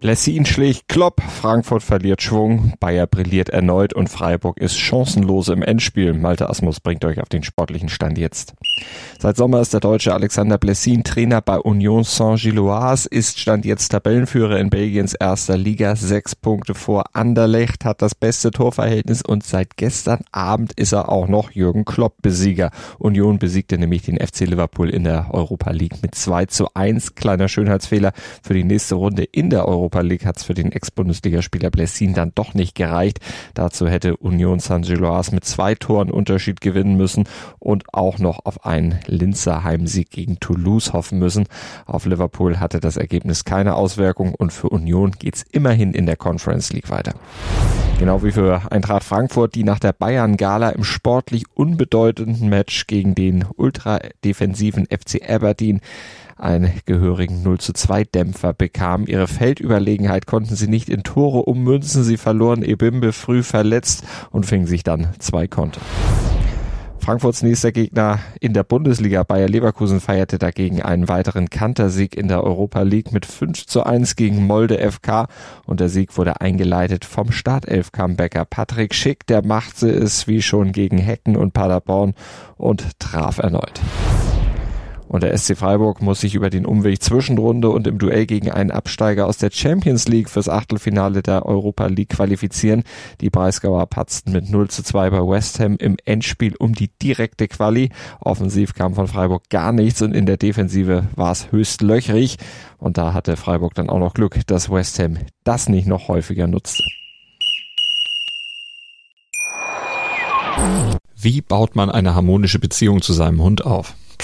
Blessin schlägt Klopp, Frankfurt verliert Schwung, Bayer brilliert erneut und Freiburg ist chancenlos im Endspiel. Malte Asmus bringt euch auf den sportlichen Stand jetzt. Seit Sommer ist der deutsche Alexander Blessin Trainer bei Union Saint-Gilloise, ist Stand jetzt Tabellenführer in Belgiens erster Liga, sechs Punkte vor Anderlecht, hat das beste Torverhältnis und seit gestern Abend ist er auch noch Jürgen Klopp Besieger. Union besiegte nämlich den FC Liverpool in der Europa League mit 2 zu 1. Kleiner Schönheitsfehler für die nächste Runde in der Europa Europa League hat es für den Ex-Bundesligaspieler Blessin dann doch nicht gereicht. Dazu hätte Union San Giloas mit zwei Toren Unterschied gewinnen müssen und auch noch auf einen Linzer Heimsieg gegen Toulouse hoffen müssen. Auf Liverpool hatte das Ergebnis keine Auswirkung und für Union geht's immerhin in der Conference League weiter. Genau wie für Eintracht Frankfurt, die nach der Bayern-Gala im sportlich unbedeutenden Match gegen den ultradefensiven FC Aberdeen einen gehörigen 0 zu 2 Dämpfer bekam. Ihre Feldüberlegenheit konnten sie nicht in Tore ummünzen. Sie verloren Ebimbe früh verletzt und fingen sich dann zwei Konter. Frankfurts nächster Gegner in der Bundesliga Bayer Leverkusen feierte dagegen einen weiteren Kantersieg in der Europa League mit 5 zu 1 gegen Molde FK und der Sieg wurde eingeleitet vom Startelf-Comebacker Patrick Schick, der machte es wie schon gegen Hecken und Paderborn und traf erneut. Und der SC Freiburg muss sich über den Umweg Zwischenrunde und im Duell gegen einen Absteiger aus der Champions League fürs Achtelfinale der Europa League qualifizieren. Die Breisgauer patzten mit 0 zu 2 bei West Ham im Endspiel um die direkte Quali. Offensiv kam von Freiburg gar nichts und in der Defensive war es höchst löchrig. Und da hatte Freiburg dann auch noch Glück, dass West Ham das nicht noch häufiger nutzte. Wie baut man eine harmonische Beziehung zu seinem Hund auf?